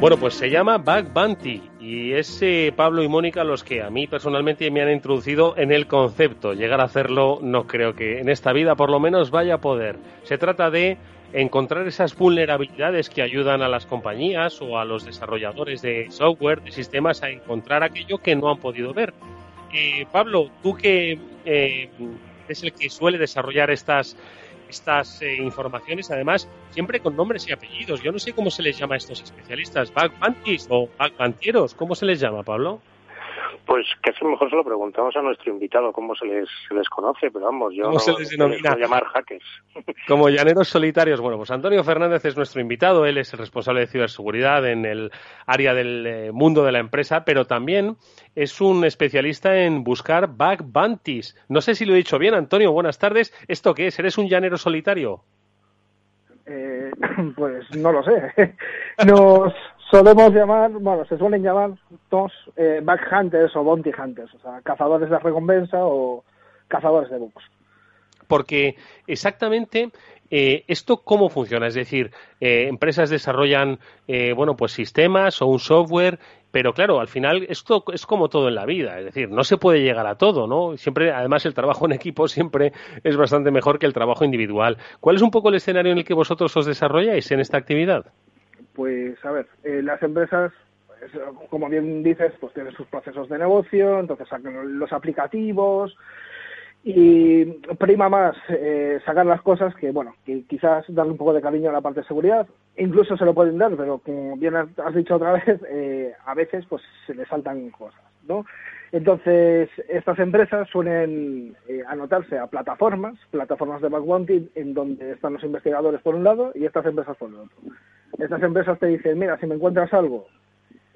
Bueno, pues se llama Bug Bounty y es eh, Pablo y Mónica los que a mí personalmente me han introducido en el concepto. Llegar a hacerlo no creo que en esta vida por lo menos vaya a poder. Se trata de encontrar esas vulnerabilidades que ayudan a las compañías o a los desarrolladores de software, de sistemas, a encontrar aquello que no han podido ver. Eh, Pablo, tú que eh, es el que suele desarrollar estas estas eh, informaciones, además, siempre con nombres y apellidos. Yo no sé cómo se les llama a estos especialistas, backpanties o backpantieros, ¿cómo se les llama, Pablo? Pues casi mejor se lo preguntamos a nuestro invitado cómo se les, se les conoce, pero vamos, yo ¿Cómo no, se les denomina? llamar hackers. Como llaneros solitarios. Bueno, pues Antonio Fernández es nuestro invitado. Él es el responsable de ciberseguridad en el área del eh, mundo de la empresa, pero también es un especialista en buscar bug bounties. No sé si lo he dicho bien, Antonio. Buenas tardes. ¿Esto qué es? ¿Eres un llanero solitario? Eh, pues no lo sé. Nos solemos llamar, bueno, se suelen llamar dos eh, bug hunters o bounty hunters, o sea, cazadores de recompensa o cazadores de bugs. Porque exactamente eh, esto cómo funciona, es decir, eh, empresas desarrollan, eh, bueno, pues sistemas o un software, pero claro, al final esto es como todo en la vida, es decir, no se puede llegar a todo, ¿no? Siempre, además, el trabajo en equipo siempre es bastante mejor que el trabajo individual. ¿Cuál es un poco el escenario en el que vosotros os desarrolláis en esta actividad? Pues, a ver, eh, las empresas, pues, como bien dices, pues tienen sus procesos de negocio, entonces sacan los aplicativos y prima más eh, sacar las cosas que, bueno, que quizás darle un poco de cariño a la parte de seguridad. Incluso se lo pueden dar, pero como bien has dicho otra vez, eh, a veces pues se le saltan cosas, ¿no? Entonces, estas empresas suelen eh, anotarse a plataformas, plataformas de bounty, en donde están los investigadores por un lado y estas empresas por el otro. Estas empresas te dicen, mira, si me encuentras algo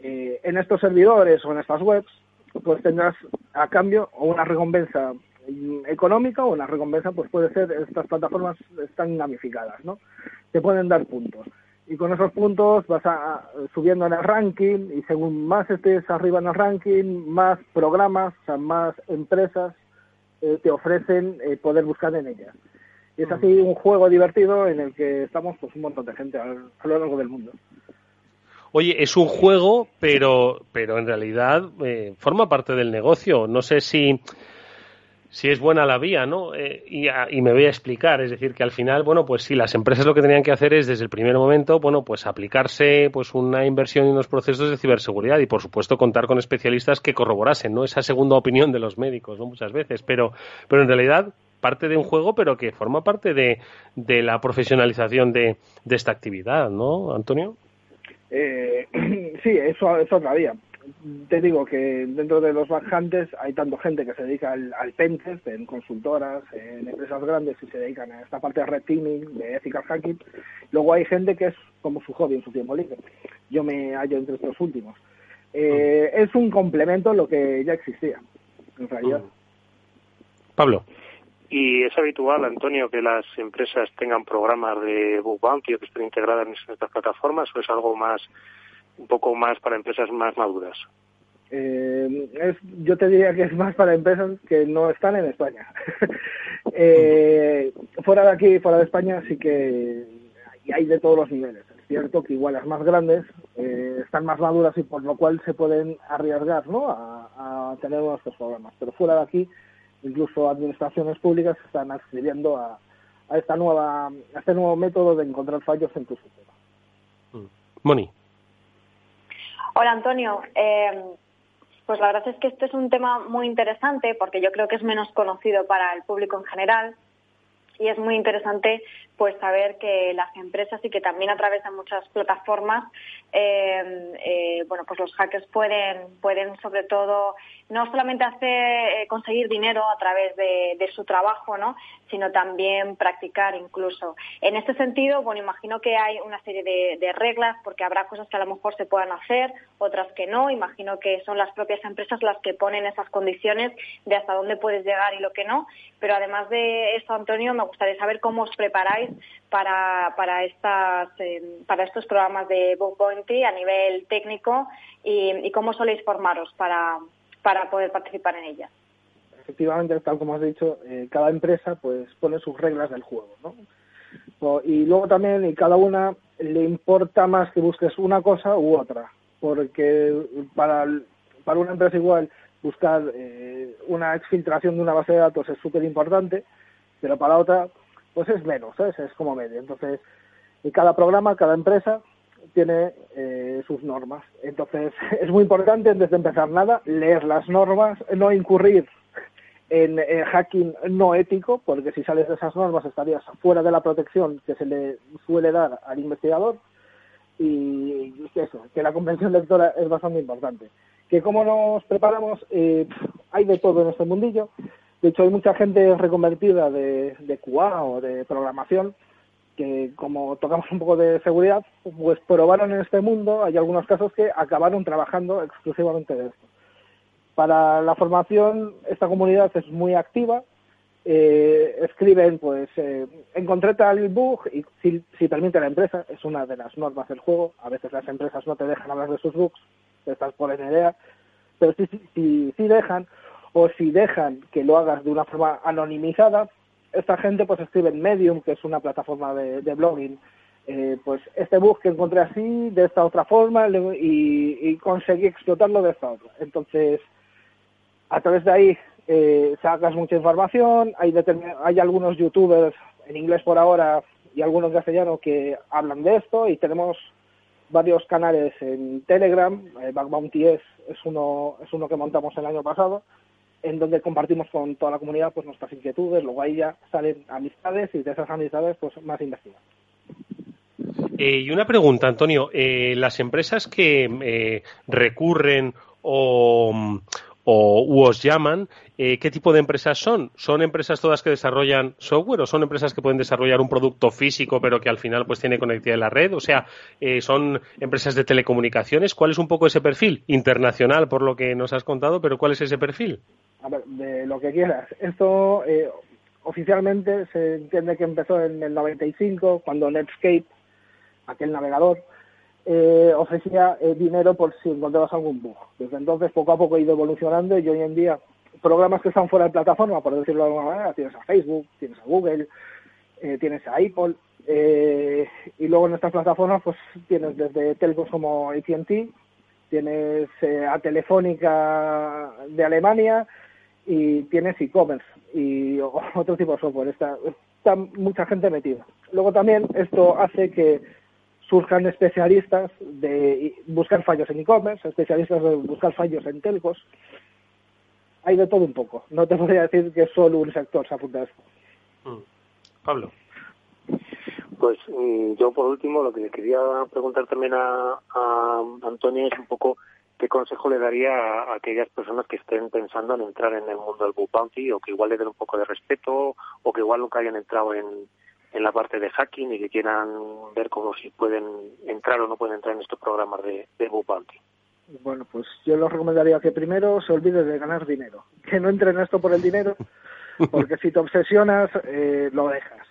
eh, en estos servidores o en estas webs, pues tendrás a cambio o una recompensa mm, económica o una recompensa, pues puede ser, estas plataformas están gamificadas, ¿no? Te pueden dar puntos. Y con esos puntos vas a, subiendo en el ranking y según más estés arriba en el ranking, más programas, o sea, más empresas eh, te ofrecen eh, poder buscar en ellas. Y es así un juego divertido en el que estamos pues un montón de gente a, a lo largo del mundo. oye, es un juego, pero, pero en realidad eh, forma parte del negocio. No sé si si es buena la vía, ¿no? Eh, y, me voy a explicar, es decir, que al final, bueno, pues sí, las empresas lo que tenían que hacer es desde el primer momento, bueno, pues aplicarse pues una inversión en unos procesos de ciberseguridad y por supuesto contar con especialistas que corroborasen, ¿no? Esa segunda opinión de los médicos, ¿no? Muchas veces, pero, pero en realidad parte de un juego, pero que forma parte de, de la profesionalización de, de esta actividad, ¿no, Antonio? Eh, sí, eso es otra vía te digo que dentro de los bajantes hay tanto gente que se dedica al, al pentest en consultoras, en empresas grandes y se dedican a esta parte de red teaming, de ethical hacking. Luego hay gente que es como su hobby en su tiempo libre. Yo me hallo entre estos últimos. Eh, es un complemento a lo que ya existía, en realidad. Pablo. Y es habitual, Antonio, que las empresas tengan programas de book bounty o que estén integradas en estas plataformas o es algo más un poco más para empresas más maduras? Eh, es, yo te diría que es más para empresas que no están en España. eh, fuera de aquí, fuera de España, sí que hay de todos los niveles. Es cierto que igual las más grandes eh, están más maduras y por lo cual se pueden arriesgar ¿no? a, a tener unos programas. Pero fuera de aquí, incluso administraciones públicas están accediendo a, a esta nueva, a este nuevo método de encontrar fallos en tu sistema. Mm. Moni. Hola Antonio, eh, pues la verdad es que este es un tema muy interesante porque yo creo que es menos conocido para el público en general y es muy interesante pues saber que las empresas y que también a través de muchas plataformas eh, eh, bueno pues los hackers pueden pueden sobre todo no solamente hacer eh, conseguir dinero a través de, su trabajo, ¿no? sino también practicar incluso. En este sentido, bueno, imagino que hay una serie de, reglas porque habrá cosas que a lo mejor se puedan hacer, otras que no. Imagino que son las propias empresas las que ponen esas condiciones de hasta dónde puedes llegar y lo que no. Pero además de esto, Antonio, me gustaría saber cómo os preparáis para, para, estas, eh, para estos programas de Book Pointy a nivel técnico y, y cómo soléis formaros para, para poder participar en ella. Efectivamente, tal como has dicho, eh, cada empresa pues pone sus reglas del juego, ¿no? Y luego también, y cada una le importa más que busques una cosa u otra, porque para, para una empresa igual buscar eh, una exfiltración de una base de datos es súper importante, pero para otra pues es menos, ¿sabes? es como medio. Entonces, y cada programa, cada empresa tiene eh, sus normas. Entonces, es muy importante, antes de empezar nada, leer las normas, no incurrir en hacking no ético, porque si sales de esas normas estarías fuera de la protección que se le suele dar al investigador. Y eso, que la comprensión lectora es bastante importante. Que cómo nos preparamos, eh, hay de todo en este mundillo. De hecho, hay mucha gente reconvertida de, de QA o de programación que como tocamos un poco de seguridad, pues probaron en este mundo, hay algunos casos que acabaron trabajando exclusivamente de esto. Para la formación, esta comunidad es muy activa, eh, escriben, pues, eh, encontré tal bug y si, permite la empresa, es una de las normas del juego, a veces las empresas no te dejan hablar de sus bugs, estás por en idea, pero si, si, si dejan, o si dejan que lo hagas de una forma anonimizada, esta gente pues escribe en Medium, que es una plataforma de, blogging, eh, pues este bug que encontré así, de esta otra forma, y, conseguí explotarlo de esta otra. Entonces, a través de ahí eh, sacas mucha información, hay, hay algunos youtubers en inglés por ahora y algunos en castellano que hablan de esto y tenemos varios canales en Telegram, eh, Backbounty es, es, uno, es uno que montamos el año pasado, en donde compartimos con toda la comunidad pues nuestras inquietudes, luego ahí ya salen amistades y de esas amistades pues más investigación. Eh, y una pregunta, Antonio, eh, las empresas que eh, recurren o, o os llaman, ¿qué tipo de empresas son? ¿Son empresas todas que desarrollan software o son empresas que pueden desarrollar un producto físico pero que al final pues tiene conectividad en la red? O sea, ¿son empresas de telecomunicaciones? ¿Cuál es un poco ese perfil? Internacional, por lo que nos has contado, pero ¿cuál es ese perfil? A ver, de lo que quieras. Esto eh, oficialmente se entiende que empezó en el 95, cuando Netscape, aquel navegador, eh, ofrecía eh, dinero por si encontrabas algún bug. Desde entonces, poco a poco ha ido evolucionando y hoy en día, programas que están fuera de plataforma, por decirlo de alguna manera, tienes a Facebook, tienes a Google, tienes a Apple, Eh, y luego en estas plataformas pues tienes desde telcos como AT&T, tienes eh, a Telefónica de Alemania y tienes e-commerce y otro tipo de software. Está, está mucha gente metida. Luego también esto hace que surjan especialistas de buscar fallos en e-commerce, especialistas de buscar fallos en telcos. Hay de todo un poco. No te podría decir que solo un sector se apunta a esto. Mm. Pablo. Pues mm, yo por último lo que le quería preguntar también a, Antonio es un poco qué consejo le daría a, aquellas personas que estén pensando en entrar en el mundo del book bounty o que igual le den un poco de respeto o que igual nunca hayan entrado en, en la parte de hacking y que quieran ver cómo si pueden entrar o no pueden entrar en estos programas de, de book bounty. Bueno, pues yo les recomendaría que primero se olvide de ganar dinero, que no entren en esto por el dinero, porque si te obsesionas, eh, lo dejas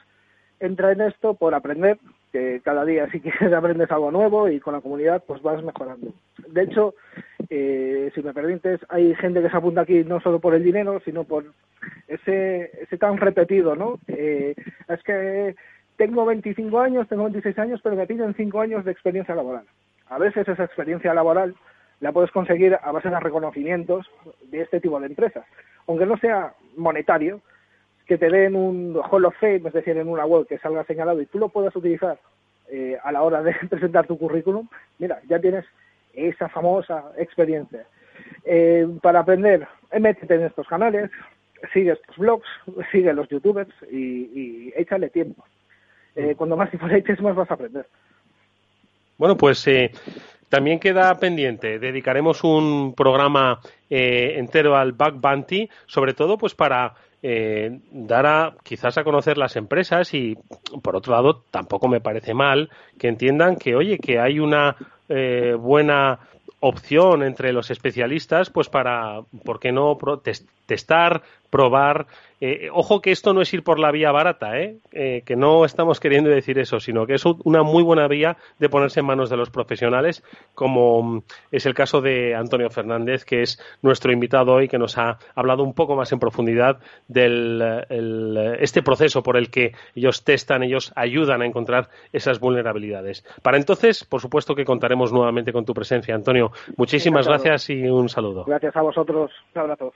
entra en esto por aprender, que cada día si quieres aprendes algo nuevo y con la comunidad pues vas mejorando. De hecho, eh, si me permites, hay gente que se apunta aquí no solo por el dinero, sino por ese, ese tan repetido, ¿no? Eh, es que tengo 25 años, tengo 26 años, pero me piden 5 años de experiencia laboral. A veces esa experiencia laboral la puedes conseguir a base de reconocimientos de este tipo de empresas. Aunque no sea monetario, que te den un Hall of Fame, es decir, en una web que salga señalado y tú lo puedas utilizar eh, a la hora de presentar tu currículum, mira, ya tienes esa famosa experiencia. Eh, para aprender, métete en estos canales, sigue estos blogs, sigue los youtubers y, échale tiempo. Eh, cuando más tiempo le eches, más vas a aprender. Bueno, pues también queda pendiente. Dedicaremos un programa entero al Bug Bounty, sobre todo pues para eh, dar a, quizás a conocer las empresas y, por otro lado, tampoco me parece mal que entiendan que, oye, que hay una eh, buena opción entre los especialistas, pues para, ¿por qué no testar, probar eh, ojo que esto no es ir por la vía barata, ¿eh? ¿eh? que no estamos queriendo decir eso, sino que es una muy buena vía de ponerse en manos de los profesionales, como mm, es el caso de Antonio Fernández, que es nuestro invitado hoy, que nos ha hablado un poco más en profundidad de este proceso por el que ellos testan, ellos ayudan a encontrar esas vulnerabilidades. Para entonces, por supuesto que contaremos nuevamente con tu presencia, Antonio. Muchísimas gracias y un saludo. Gracias a vosotros. Un abrazo.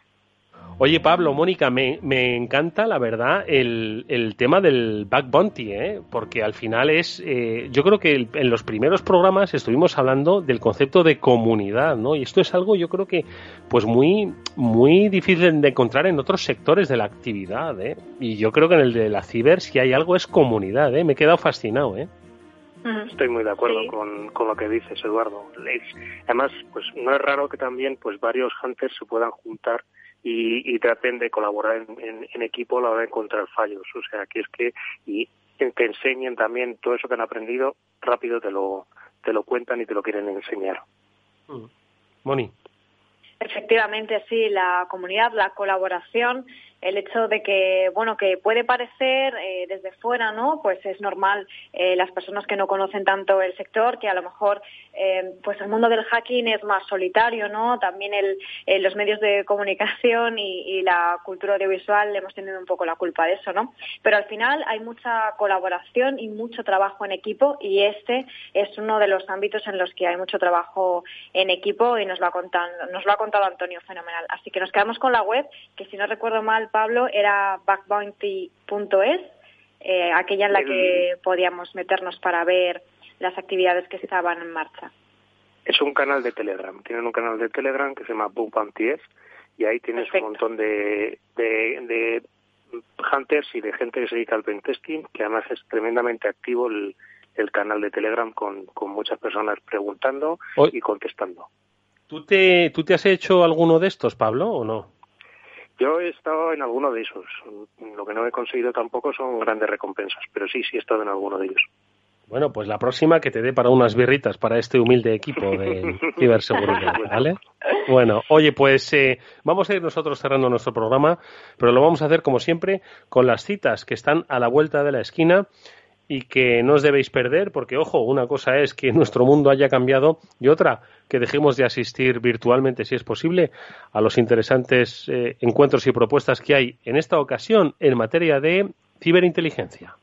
Oye, Pablo, Mónica, me, me encanta, la verdad, el, el, tema del back bounty, ¿eh? porque al final es, eh, yo creo que en los primeros programas estuvimos hablando del concepto de comunidad, ¿no? Y esto es algo, yo creo que, pues muy, muy difícil de encontrar en otros sectores de la actividad, ¿eh? Y yo creo que en el de la ciber, si hay algo, es comunidad, ¿eh? Me he quedado fascinado, ¿eh? Estoy muy de acuerdo con, con, lo que dices, Eduardo. Además, pues no es raro que también pues varios hunters se puedan juntar y, y traten de colaborar en, equipo a la hora de encontrar fallos. O sea, que es que y te enseñen también todo eso que han aprendido, rápido te lo, te lo cuentan y te lo quieren enseñar. Mm. Moni. Efectivamente, sí, la comunidad, la colaboración el hecho de que, bueno, que puede parecer eh, desde fuera, ¿no? Pues es normal eh, las personas que no conocen tanto el sector, que a lo mejor, eh, pues el mundo del hacking es más solitario, ¿no? También el, los medios de comunicación y, la cultura audiovisual hemos tenido un poco la culpa de eso, ¿no? Pero al final hay mucha colaboración y mucho trabajo en equipo y este es uno de los ámbitos en los que hay mucho trabajo en equipo y nos lo ha contado, nos lo ha contado Antonio fenomenal. Así que nos quedamos con la web, que si no recuerdo mal Pablo, era backbounty.es, eh, aquella en la que podíamos meternos para ver las actividades que estaban en marcha. Es un canal de Telegram. Tienen un canal de Telegram que se llama Bounty y ahí tienes un montón de, de, hunters y de gente que se dedica al pentesting, que además es tremendamente activo el, canal de Telegram con, con muchas personas preguntando y contestando. ¿Tú te, ¿Tú te has hecho alguno de estos, Pablo, o no? Yo he estado en alguno de esos. Lo que no he conseguido tampoco son grandes recompensas, pero sí, sí he estado en alguno de ellos. Bueno, pues la próxima que te dé para unas birritas para este humilde equipo de ciberseguridad, ¿vale? Bueno, oye, pues eh, vamos a ir nosotros cerrando nuestro programa, pero lo vamos a hacer como siempre con las citas que están a la vuelta de la esquina y que no os debéis perder, porque ojo, una cosa es que nuestro mundo haya cambiado y otra que dejemos de asistir virtualmente, si es posible, a los interesantes eh, encuentros y propuestas que hay en esta ocasión en materia de ciberinteligencia.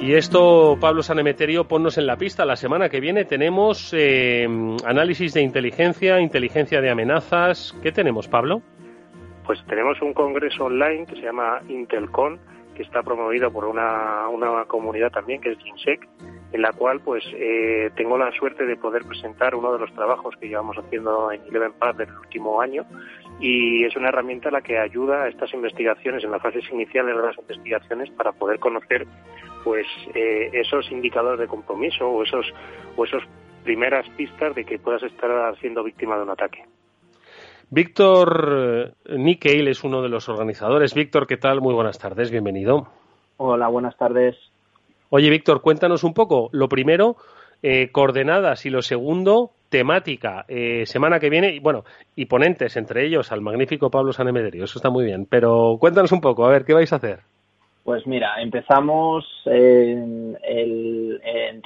Y esto, Pablo Sanemeterio, ponnos en la pista. La semana que viene tenemos eh, análisis de inteligencia, inteligencia de amenazas. ¿Qué tenemos, Pablo? Pues tenemos un congreso online que se llama Intelcon, que está promovido por una, una comunidad también, que es GINSEC, en la cual pues eh, tengo la suerte de poder presentar uno de los trabajos que llevamos haciendo en Eleven Path del último año y es una herramienta la que ayuda a estas investigaciones en las fases iniciales de las investigaciones para poder conocer pues eh, esos indicadores de compromiso o esos o esos primeras pistas de que puedas estar siendo víctima de un ataque. Víctor eh, Nickel es uno de los organizadores. Víctor, ¿qué tal? Muy buenas tardes, bienvenido. Hola, buenas tardes. Oye, Víctor, cuéntanos un poco. Lo primero, eh, coordenadas y lo segundo, temática. Eh, semana que viene, y bueno, y ponentes, entre ellos al magnífico Pablo Sanemederio. Eso está muy bien. Pero cuéntanos un poco, a ver, ¿qué vais a hacer? Pues mira, empezamos entre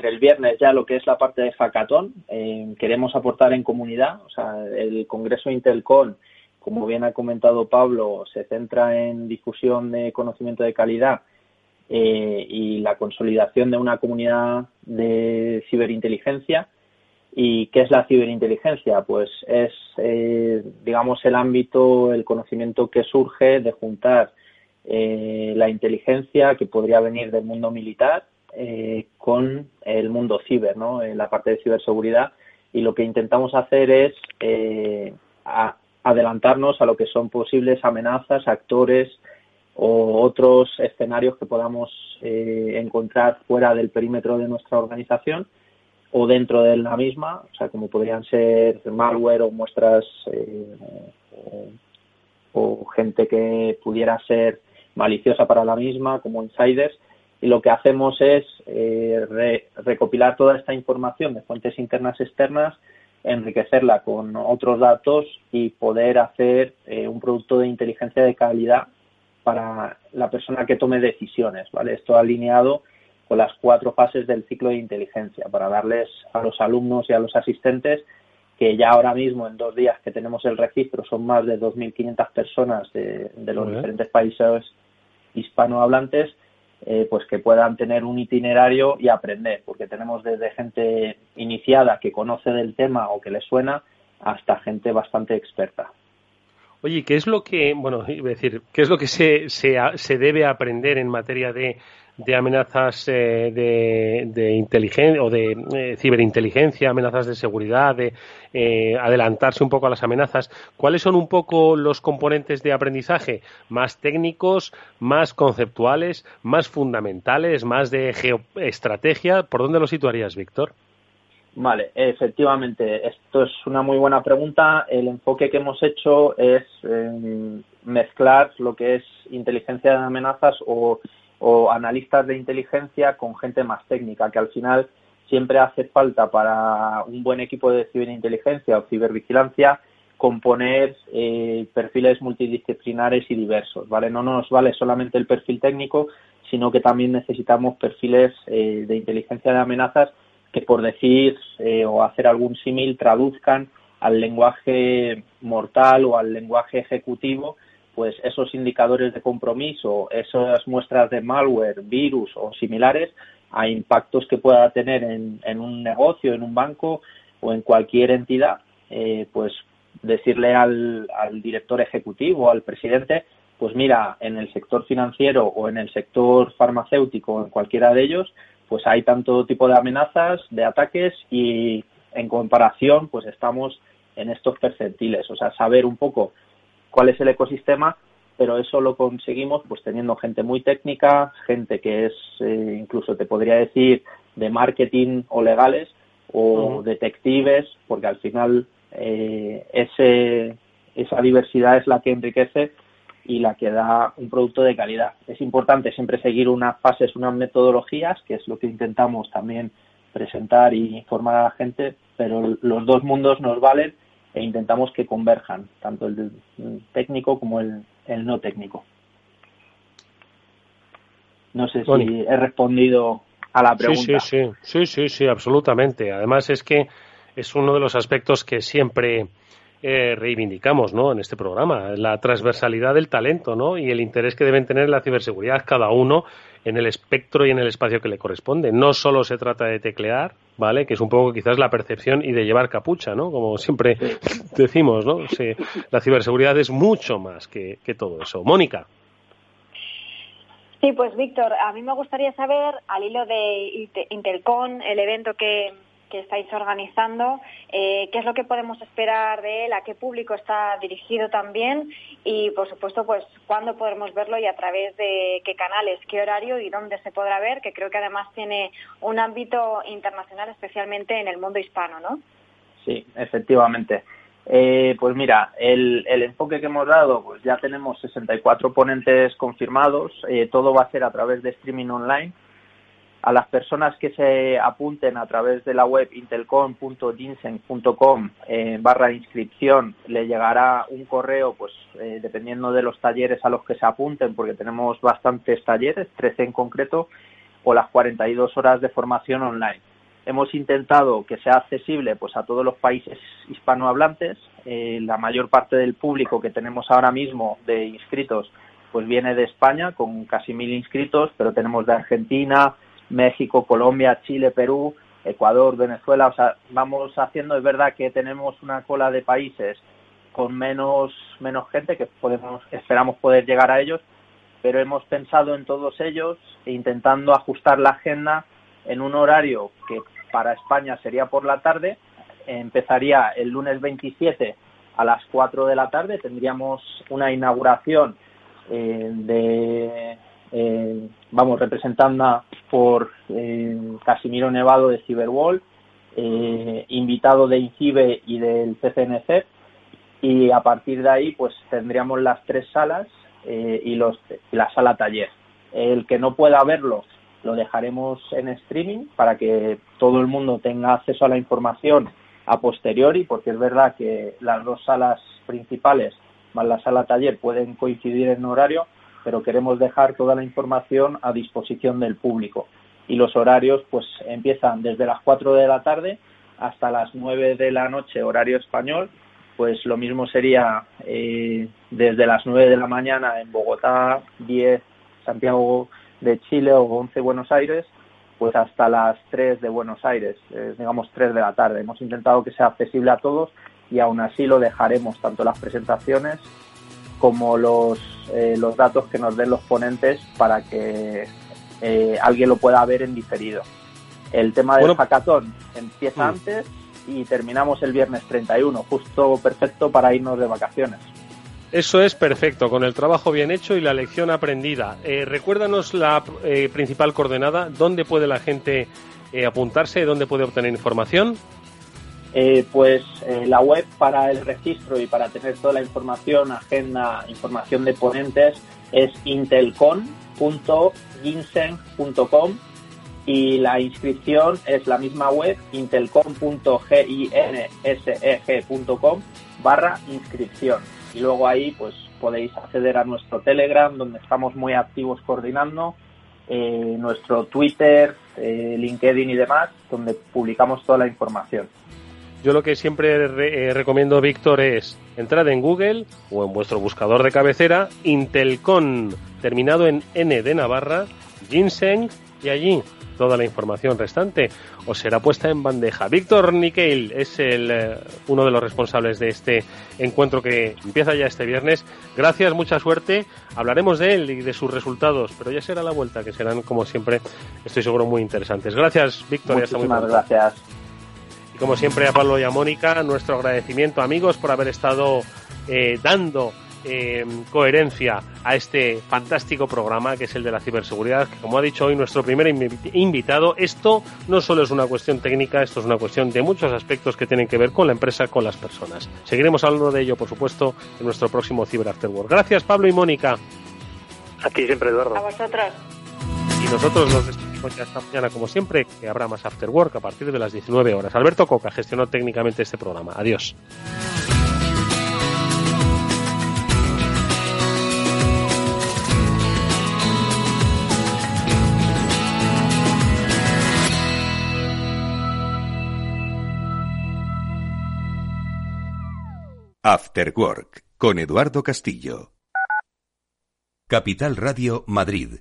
el viernes ya lo que es la parte de Facatón. queremos aportar en comunidad, o sea, el Congreso Intelcon, como bien ha comentado Pablo, se centra en difusión de conocimiento de calidad eh, y la consolidación de una comunidad de ciberinteligencia. ¿Y qué es la ciberinteligencia? Pues es, eh, digamos, el ámbito, el conocimiento que surge de juntar eh, la inteligencia que podría venir del mundo militar eh, con el mundo ciber, ¿no? En la parte de ciberseguridad. Y lo que intentamos hacer es eh, adelantarnos a lo que son posibles amenazas, actores o otros escenarios que podamos encontrar fuera del perímetro de nuestra organización o dentro de la misma, o sea, como podrían ser malware o muestras o gente que pudiera ser maliciosa para la misma, como insiders, y lo que hacemos es eh, recopilar toda esta información de fuentes internas externas, enriquecerla con otros datos y poder hacer eh, un producto de inteligencia de calidad para la persona que tome decisiones, ¿vale? Esto alineado con las cuatro fases del ciclo de inteligencia para darles a los alumnos y a los asistentes que ya ahora mismo en dos días que tenemos el registro son más de 2.500 personas de, los diferentes países hispanohablantes, eh, pues que puedan tener un itinerario y aprender, porque tenemos desde gente iniciada que conoce del tema o que le suena hasta gente bastante experta. Oye, ¿qué es lo que, bueno, iba decir, qué es lo que se, se, se debe aprender en materia de de amenazas eh, de, de inteligencia o de eh, ciberinteligencia, amenazas de seguridad, de eh, adelantarse un poco a las amenazas. ¿Cuáles son un poco los componentes de aprendizaje? ¿Más técnicos, más conceptuales, más fundamentales, más de geoestrategia? ¿Por dónde lo situarías, Víctor? Vale, efectivamente, esto es una muy buena pregunta. El enfoque que hemos hecho es mezclar lo que es inteligencia de amenazas o o analistas de inteligencia con gente más técnica, que al final siempre hace falta para un buen equipo de ciberinteligencia o cibervigilancia componer eh, perfiles multidisciplinares y diversos, ¿vale? No nos vale solamente el perfil técnico, sino que también necesitamos perfiles eh, de inteligencia de amenazas que, por decir eh, o hacer algún símil, traduzcan al lenguaje mortal o al lenguaje ejecutivo pues esos indicadores de compromiso, esas muestras de malware, virus o similares a impactos que pueda tener en, un negocio, en un banco o en cualquier entidad, eh, pues decirle al, al director ejecutivo, al presidente, pues mira, en el sector financiero o en el sector farmacéutico, en cualquiera de ellos, pues hay tanto tipo de amenazas, de ataques y en comparación, pues estamos en estos percentiles, o sea, saber un poco cuál es el ecosistema, pero eso lo conseguimos pues teniendo gente muy técnica, gente que es eh, incluso te podría decir de marketing o legales o detectives, porque al final eh, ese, esa diversidad es la que enriquece y la que da un producto de calidad. Es importante siempre seguir unas fases, unas metodologías, que es lo que intentamos también presentar y informar a la gente, pero los dos mundos nos valen e intentamos que converjan, tanto el, técnico como el, no técnico. No sé si he respondido a la pregunta. Sí, sí, sí, sí, sí, absolutamente. Además es que es uno de los aspectos que siempre eh, reivindicamos ¿no? en este programa, la transversalidad del talento ¿no? y el interés que deben tener la ciberseguridad cada uno en el espectro y en el espacio que le corresponde. No solo se trata de teclear, ¿vale? Que es un poco quizás la percepción y de llevar capucha, ¿no? Como siempre decimos, ¿no? la ciberseguridad es mucho más que, que todo eso. Mónica. Sí, pues Víctor, a mí me gustaría saber, al hilo de Intelcon, el evento que, que estáis organizando, eh, qué es lo que podemos esperar de él, a qué público está dirigido también y, por supuesto, pues cuándo podremos verlo y a través de qué canales, qué horario y dónde se podrá ver, que creo que además tiene un ámbito internacional, especialmente en el mundo hispano, ¿no? Sí, efectivamente. Eh, pues mira, el, enfoque que hemos dado, pues ya tenemos 64 ponentes confirmados, eh, todo va a ser a través de streaming online a las personas que se apunten a través de la web intelcom.ginseng.com eh, barra inscripción le llegará un correo, pues eh, dependiendo de los talleres a los que se apunten, porque tenemos bastantes talleres, 13 en concreto, o las 42 horas de formación online. Hemos intentado que sea accesible pues a todos los países hispanohablantes. Eh, la mayor parte del público que tenemos ahora mismo de inscritos pues viene de España con casi mil inscritos, pero tenemos de Argentina, México, Colombia, Chile, Perú, Ecuador, Venezuela, o sea, vamos haciendo, es verdad que tenemos una cola de países con menos, menos gente que podemos, esperamos poder llegar a ellos, pero hemos pensado en todos ellos e intentando ajustar la agenda en un horario que para España sería por la tarde, empezaría el lunes 27 a las 4 de la tarde, tendríamos una inauguración eh, de eh, vamos, representada por eh, Casimiro Nevado de Cyberwall, eh, invitado de INCIBE y del CCNC, y a partir de ahí pues tendríamos las tres salas y, los, la sala taller. El que no pueda verlo lo dejaremos en streaming para que todo el mundo tenga acceso a la información a posteriori, porque es verdad que las dos salas principales más la sala taller pueden coincidir en horario, pero queremos dejar toda la información a disposición del público. Y los horarios pues empiezan desde las 4 de la tarde hasta las 9 de la noche, horario español. Pues lo mismo sería eh, desde las 9 de la mañana en Bogotá, 10 Santiago de Chile o 11 Buenos Aires, pues hasta las 3 de Buenos Aires, eh, digamos 3 de la tarde. Hemos intentado que sea accesible a todos y aún así lo dejaremos tanto las presentaciones como los, eh, los datos que nos den los ponentes para que eh, alguien lo pueda ver en diferido. El tema del hackathon empieza mm. antes y terminamos el viernes 31, justo perfecto para irnos de vacaciones. Eso es perfecto, con el trabajo bien hecho y la lección aprendida. Eh, recuérdanos la principal coordenada, dónde puede la gente apuntarse, dónde puede obtener información. Eh, pues eh, la web para el registro y para tener toda la información, agenda, información de ponentes es intelcon.ginseng.com y la inscripción es la misma web intelcon.ginseg.com barra inscripción y luego ahí pues podéis acceder a nuestro Telegram donde estamos muy activos coordinando eh, nuestro Twitter, LinkedIn y demás donde publicamos toda la información. Yo lo que siempre eh, recomiendo, Víctor, es entrar en Google o en vuestro buscador de cabecera, Intelcon, terminado en N de Navarra, Ginseng, y allí toda la información restante os será puesta en bandeja. Víctor Niquel es el, eh, uno de los responsables de este encuentro que empieza ya este viernes. Gracias, mucha suerte. Hablaremos de él y de sus resultados, pero ya será la vuelta, que serán, como siempre, estoy seguro, muy interesantes. Gracias, Víctor. Muchísimas gracias como siempre a Pablo y a Mónica, nuestro agradecimiento amigos por haber estado eh, dando eh, coherencia a este fantástico programa que es el de la ciberseguridad, que como ha dicho hoy nuestro primer invitado, esto no solo es una cuestión técnica, esto es una cuestión de muchos aspectos que tienen que ver con la empresa, con las personas. Seguiremos hablando de ello, por supuesto, en nuestro próximo Cyber After Work. Gracias Pablo y Mónica. A ti siempre, Eduardo. A vosotros. Y nosotros nos despedimos ya esta mañana, como siempre, que habrá más After Work a partir de las 19 horas. Alberto Coca gestionó técnicamente este programa. Adiós. After Work con Eduardo Castillo. Capital Radio Madrid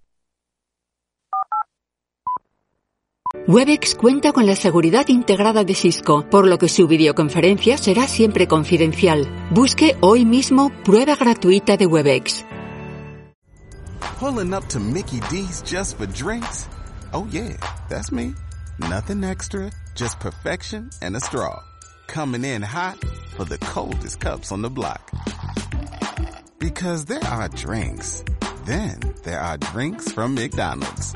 Webex cuenta con la seguridad integrada de Cisco, por lo que su videoconferencia será siempre confidencial. Busque hoy mismo prueba gratuita de Webex. Pulling up to Mickey D's just for drinks? Oh yeah, that's me. Nothing extra, just perfection and a straw. Coming in hot for the coldest cups on the block. Because there are drinks. Then there are drinks from McDonald's.